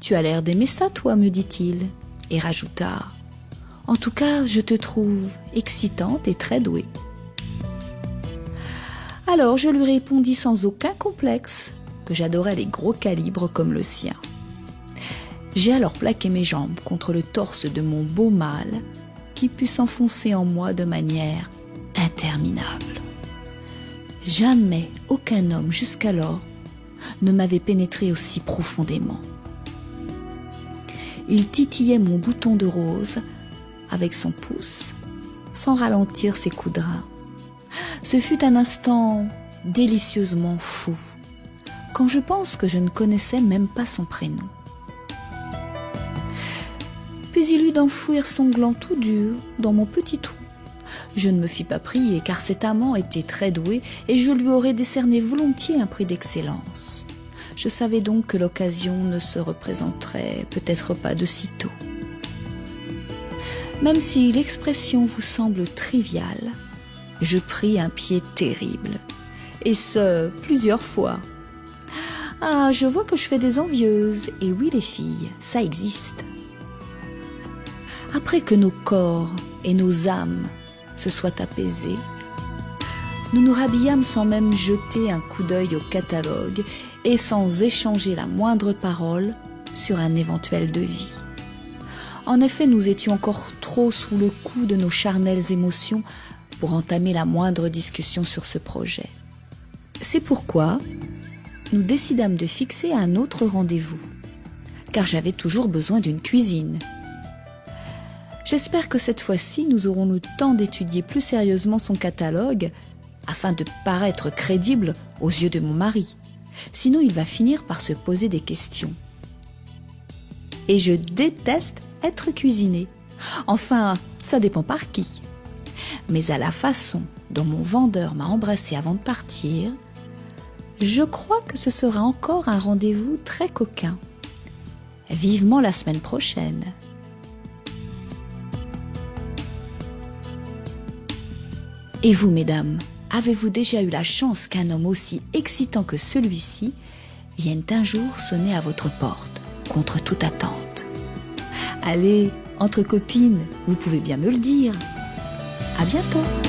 Tu as l'air d'aimer ça, toi, me dit-il, et rajouta En tout cas, je te trouve excitante et très douée. Alors je lui répondis sans aucun complexe que j'adorais les gros calibres comme le sien. J'ai alors plaqué mes jambes contre le torse de mon beau mâle qui put s'enfoncer en moi de manière interminable. Jamais aucun homme jusqu'alors ne m'avait pénétré aussi profondément. Il titillait mon bouton de rose avec son pouce, sans ralentir ses coups. Ce fut un instant délicieusement fou, quand je pense que je ne connaissais même pas son prénom. Puis il eut d'enfouir son gland tout dur dans mon petit trou. Je ne me fis pas prier, car cet amant était très doué, et je lui aurais décerné volontiers un prix d'excellence. Je savais donc que l'occasion ne se représenterait peut-être pas de sitôt. Même si l'expression vous semble triviale, je pris un pied terrible, et ce, plusieurs fois. Ah, je vois que je fais des envieuses, et oui les filles, ça existe. Après que nos corps et nos âmes se soient apaisés, nous nous rhabillâmes sans même jeter un coup d'œil au catalogue et sans échanger la moindre parole sur un éventuel devis. En effet, nous étions encore trop sous le coup de nos charnelles émotions pour entamer la moindre discussion sur ce projet. C'est pourquoi nous décidâmes de fixer un autre rendez-vous, car j'avais toujours besoin d'une cuisine J'espère que cette fois-ci, nous aurons le temps d'étudier plus sérieusement son catalogue afin de paraître crédible aux yeux de mon mari. Sinon, il va finir par se poser des questions. Et je déteste être cuisiné. Enfin, ça dépend par qui. Mais à la façon dont mon vendeur m'a embrassé avant de partir, je crois que ce sera encore un rendez-vous très coquin. Vivement la semaine prochaine. Et vous, mesdames, avez-vous déjà eu la chance qu'un homme aussi excitant que celui-ci vienne un jour sonner à votre porte, contre toute attente? Allez, entre copines, vous pouvez bien me le dire. À bientôt